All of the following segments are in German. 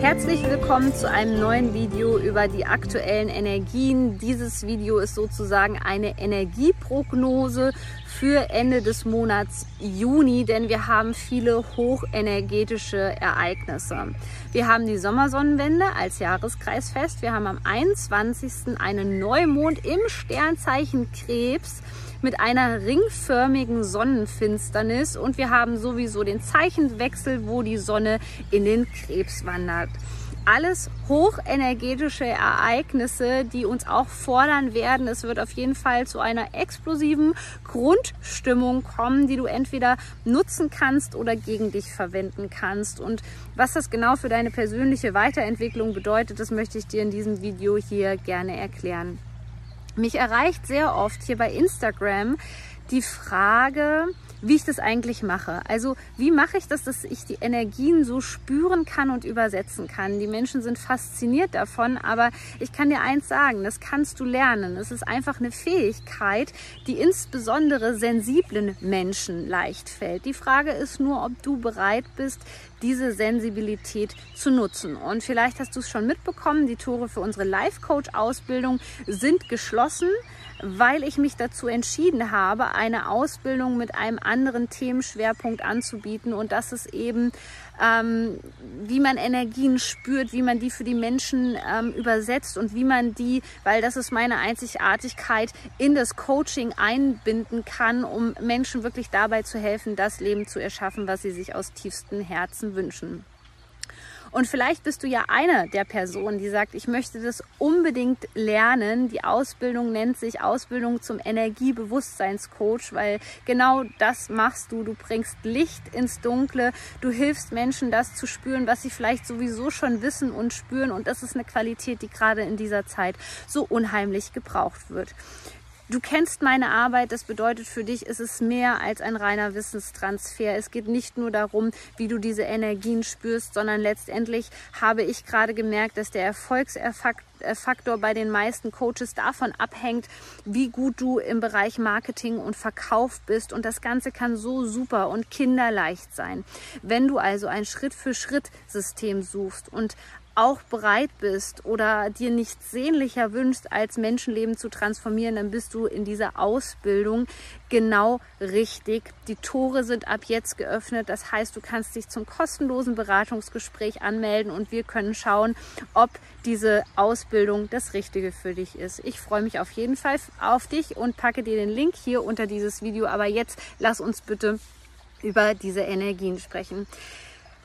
Herzlich willkommen zu einem neuen Video über die aktuellen Energien. Dieses Video ist sozusagen eine Energieprognose für Ende des Monats Juni, denn wir haben viele hochenergetische Ereignisse. Wir haben die Sommersonnenwende als Jahreskreisfest. Wir haben am 21. einen Neumond im Sternzeichen Krebs mit einer ringförmigen Sonnenfinsternis und wir haben sowieso den Zeichenwechsel, wo die Sonne in den Krebs wandert alles hochenergetische Ereignisse, die uns auch fordern werden. Es wird auf jeden Fall zu einer explosiven Grundstimmung kommen, die du entweder nutzen kannst oder gegen dich verwenden kannst. Und was das genau für deine persönliche Weiterentwicklung bedeutet, das möchte ich dir in diesem Video hier gerne erklären. Mich erreicht sehr oft hier bei Instagram die Frage, wie ich das eigentlich mache. Also wie mache ich das, dass ich die Energien so spüren kann und übersetzen kann. Die Menschen sind fasziniert davon, aber ich kann dir eins sagen, das kannst du lernen. Es ist einfach eine Fähigkeit, die insbesondere sensiblen Menschen leicht fällt. Die Frage ist nur, ob du bereit bist, diese Sensibilität zu nutzen. Und vielleicht hast du es schon mitbekommen, die Tore für unsere Life-Coach-Ausbildung sind geschlossen weil ich mich dazu entschieden habe, eine Ausbildung mit einem anderen Themenschwerpunkt anzubieten. Und das ist eben, ähm, wie man Energien spürt, wie man die für die Menschen ähm, übersetzt und wie man die, weil das ist meine Einzigartigkeit, in das Coaching einbinden kann, um Menschen wirklich dabei zu helfen, das Leben zu erschaffen, was sie sich aus tiefstem Herzen wünschen. Und vielleicht bist du ja eine der Personen, die sagt, ich möchte das unbedingt lernen. Die Ausbildung nennt sich Ausbildung zum Energiebewusstseinscoach, weil genau das machst du. Du bringst Licht ins Dunkle. Du hilfst Menschen, das zu spüren, was sie vielleicht sowieso schon wissen und spüren. Und das ist eine Qualität, die gerade in dieser Zeit so unheimlich gebraucht wird. Du kennst meine Arbeit, das bedeutet für dich, ist es mehr als ein reiner Wissenstransfer. Es geht nicht nur darum, wie du diese Energien spürst, sondern letztendlich habe ich gerade gemerkt, dass der Erfolgsfaktor bei den meisten Coaches davon abhängt, wie gut du im Bereich Marketing und Verkauf bist. Und das Ganze kann so super und kinderleicht sein. Wenn du also ein Schritt-für-Schritt-System suchst und auch bereit bist oder dir nichts sehnlicher wünschst, als Menschenleben zu transformieren, dann bist du in dieser Ausbildung genau richtig. Die Tore sind ab jetzt geöffnet. Das heißt, du kannst dich zum kostenlosen Beratungsgespräch anmelden und wir können schauen, ob diese Ausbildung das Richtige für dich ist. Ich freue mich auf jeden Fall auf dich und packe dir den Link hier unter dieses Video. Aber jetzt lass uns bitte über diese Energien sprechen.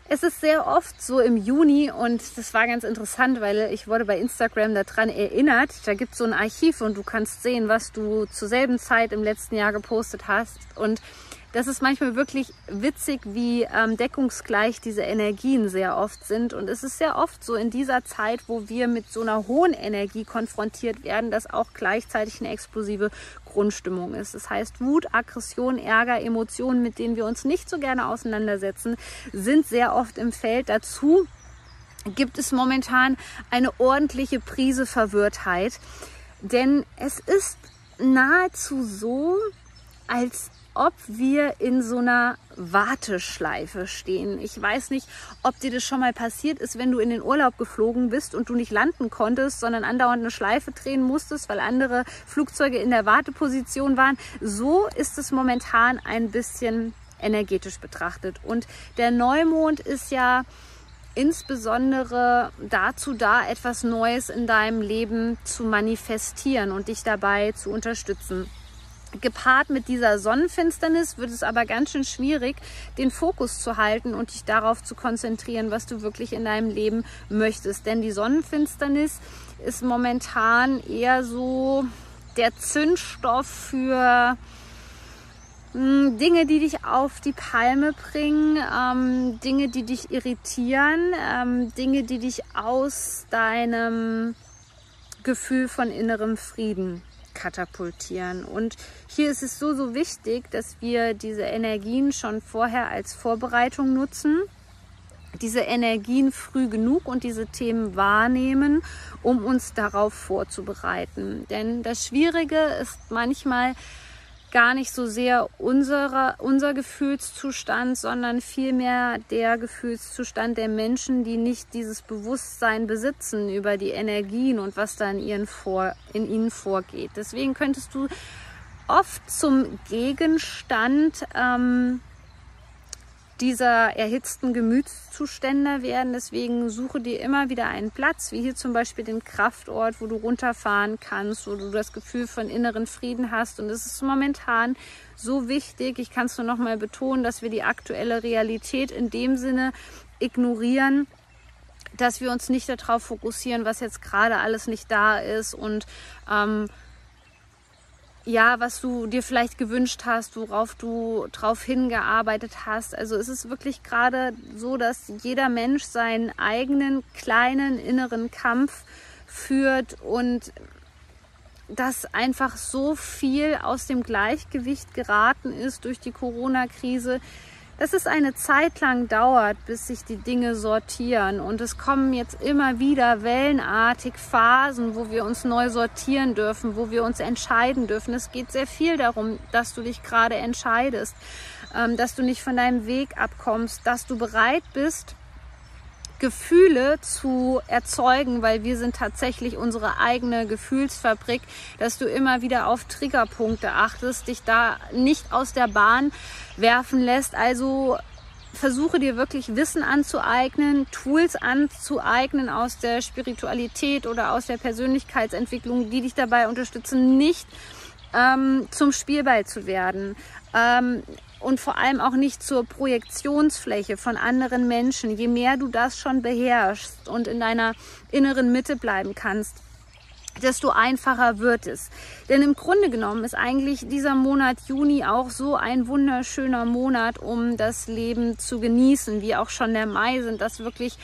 Es ist sehr oft so im Juni und das war ganz interessant, weil ich wurde bei Instagram daran erinnert. Da gibt es so ein Archiv und du kannst sehen, was du zur selben Zeit im letzten Jahr gepostet hast. Und das ist manchmal wirklich witzig, wie ähm, deckungsgleich diese Energien sehr oft sind. Und es ist sehr oft so in dieser Zeit, wo wir mit so einer hohen Energie konfrontiert werden, dass auch gleichzeitig eine explosive Grundstimmung ist. Das heißt, Wut, Aggression, Ärger, Emotionen, mit denen wir uns nicht so gerne auseinandersetzen, sind sehr oft im Feld. Dazu gibt es momentan eine ordentliche Prise Verwirrtheit. Denn es ist nahezu so, als ob wir in so einer Warteschleife stehen. Ich weiß nicht, ob dir das schon mal passiert ist, wenn du in den Urlaub geflogen bist und du nicht landen konntest, sondern andauernd eine Schleife drehen musstest, weil andere Flugzeuge in der Warteposition waren. So ist es momentan ein bisschen energetisch betrachtet. Und der Neumond ist ja insbesondere dazu da, etwas Neues in deinem Leben zu manifestieren und dich dabei zu unterstützen. Gepaart mit dieser Sonnenfinsternis wird es aber ganz schön schwierig, den Fokus zu halten und dich darauf zu konzentrieren, was du wirklich in deinem Leben möchtest. Denn die Sonnenfinsternis ist momentan eher so der Zündstoff für hm, Dinge, die dich auf die Palme bringen, ähm, Dinge, die dich irritieren, ähm, Dinge, die dich aus deinem Gefühl von innerem Frieden katapultieren. Und hier ist es so, so wichtig, dass wir diese Energien schon vorher als Vorbereitung nutzen diese Energien früh genug und diese Themen wahrnehmen, um uns darauf vorzubereiten. Denn das Schwierige ist manchmal gar nicht so sehr unsere, unser Gefühlszustand, sondern vielmehr der Gefühlszustand der Menschen, die nicht dieses Bewusstsein besitzen über die Energien und was da in, ihren vor, in ihnen vorgeht. Deswegen könntest du oft zum Gegenstand ähm, dieser erhitzten Gemütszustände werden. Deswegen suche dir immer wieder einen Platz, wie hier zum Beispiel den Kraftort, wo du runterfahren kannst, wo du das Gefühl von inneren Frieden hast. Und es ist momentan so wichtig, ich kann es nur noch mal betonen, dass wir die aktuelle Realität in dem Sinne ignorieren, dass wir uns nicht darauf fokussieren, was jetzt gerade alles nicht da ist und ähm, ja, was du dir vielleicht gewünscht hast, worauf du drauf hingearbeitet hast. Also es ist wirklich gerade so, dass jeder Mensch seinen eigenen kleinen inneren Kampf führt und dass einfach so viel aus dem Gleichgewicht geraten ist durch die Corona-Krise, dass es eine Zeit lang dauert, bis sich die Dinge sortieren. Und es kommen jetzt immer wieder wellenartig Phasen, wo wir uns neu sortieren dürfen, wo wir uns entscheiden dürfen. Es geht sehr viel darum, dass du dich gerade entscheidest, ähm, dass du nicht von deinem Weg abkommst, dass du bereit bist, Gefühle zu erzeugen, weil wir sind tatsächlich unsere eigene Gefühlsfabrik, dass du immer wieder auf Triggerpunkte achtest, dich da nicht aus der Bahn werfen lässt. Also versuche dir wirklich Wissen anzueignen, Tools anzueignen aus der Spiritualität oder aus der Persönlichkeitsentwicklung, die dich dabei unterstützen, nicht ähm, zum Spielball zu werden. Ähm, und vor allem auch nicht zur Projektionsfläche von anderen Menschen. Je mehr du das schon beherrschst und in deiner inneren Mitte bleiben kannst, desto einfacher wird es. Denn im Grunde genommen ist eigentlich dieser Monat Juni auch so ein wunderschöner Monat, um das Leben zu genießen, wie auch schon der Mai sind das wirklich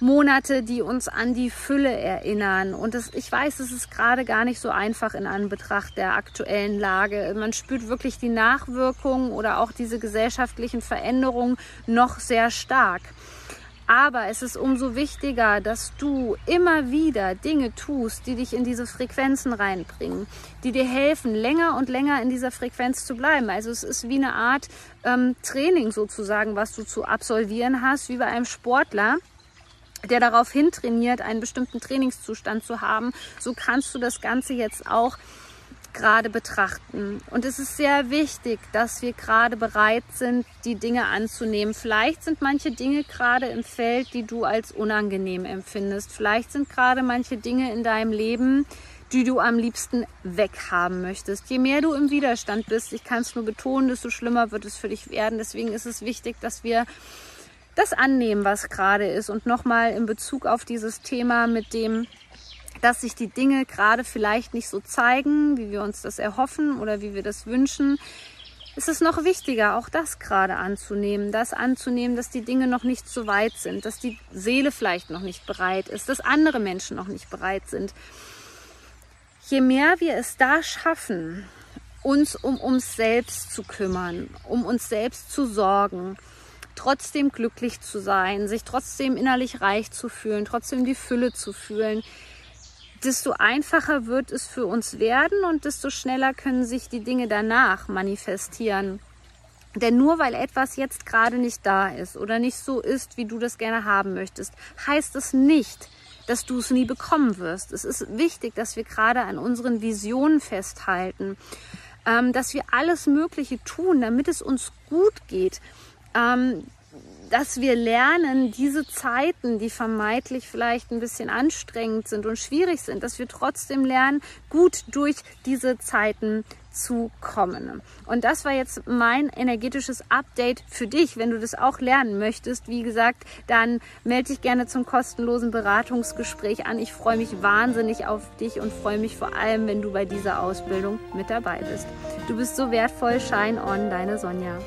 Monate, die uns an die Fülle erinnern. Und das, ich weiß, es ist gerade gar nicht so einfach in Anbetracht der aktuellen Lage. Man spürt wirklich die Nachwirkungen oder auch diese gesellschaftlichen Veränderungen noch sehr stark. Aber es ist umso wichtiger, dass du immer wieder Dinge tust, die dich in diese Frequenzen reinbringen, die dir helfen, länger und länger in dieser Frequenz zu bleiben. Also es ist wie eine Art ähm, Training sozusagen, was du zu absolvieren hast, wie bei einem Sportler der darauf hintrainiert, einen bestimmten Trainingszustand zu haben, so kannst du das Ganze jetzt auch gerade betrachten. Und es ist sehr wichtig, dass wir gerade bereit sind, die Dinge anzunehmen. Vielleicht sind manche Dinge gerade im Feld, die du als unangenehm empfindest. Vielleicht sind gerade manche Dinge in deinem Leben, die du am liebsten weghaben möchtest. Je mehr du im Widerstand bist, ich kann es nur betonen, desto schlimmer wird es für dich werden. Deswegen ist es wichtig, dass wir das annehmen, was gerade ist. Und nochmal in Bezug auf dieses Thema mit dem, dass sich die Dinge gerade vielleicht nicht so zeigen, wie wir uns das erhoffen oder wie wir das wünschen, ist es noch wichtiger, auch das gerade anzunehmen. Das anzunehmen, dass die Dinge noch nicht so weit sind, dass die Seele vielleicht noch nicht bereit ist, dass andere Menschen noch nicht bereit sind. Je mehr wir es da schaffen, uns um uns selbst zu kümmern, um uns selbst zu sorgen, trotzdem glücklich zu sein, sich trotzdem innerlich reich zu fühlen, trotzdem die Fülle zu fühlen, desto einfacher wird es für uns werden und desto schneller können sich die Dinge danach manifestieren. Denn nur weil etwas jetzt gerade nicht da ist oder nicht so ist, wie du das gerne haben möchtest, heißt es nicht, dass du es nie bekommen wirst. Es ist wichtig, dass wir gerade an unseren Visionen festhalten, ähm, dass wir alles Mögliche tun, damit es uns gut geht ähm, dass wir lernen, diese Zeiten, die vermeintlich vielleicht ein bisschen anstrengend sind und schwierig sind, dass wir trotzdem lernen, gut durch diese Zeiten zu kommen. Und das war jetzt mein energetisches Update für dich. Wenn du das auch lernen möchtest, wie gesagt, dann melde dich gerne zum kostenlosen Beratungsgespräch an. Ich freue mich wahnsinnig auf dich und freue mich vor allem, wenn du bei dieser Ausbildung mit dabei bist. Du bist so wertvoll. Shine on, deine Sonja.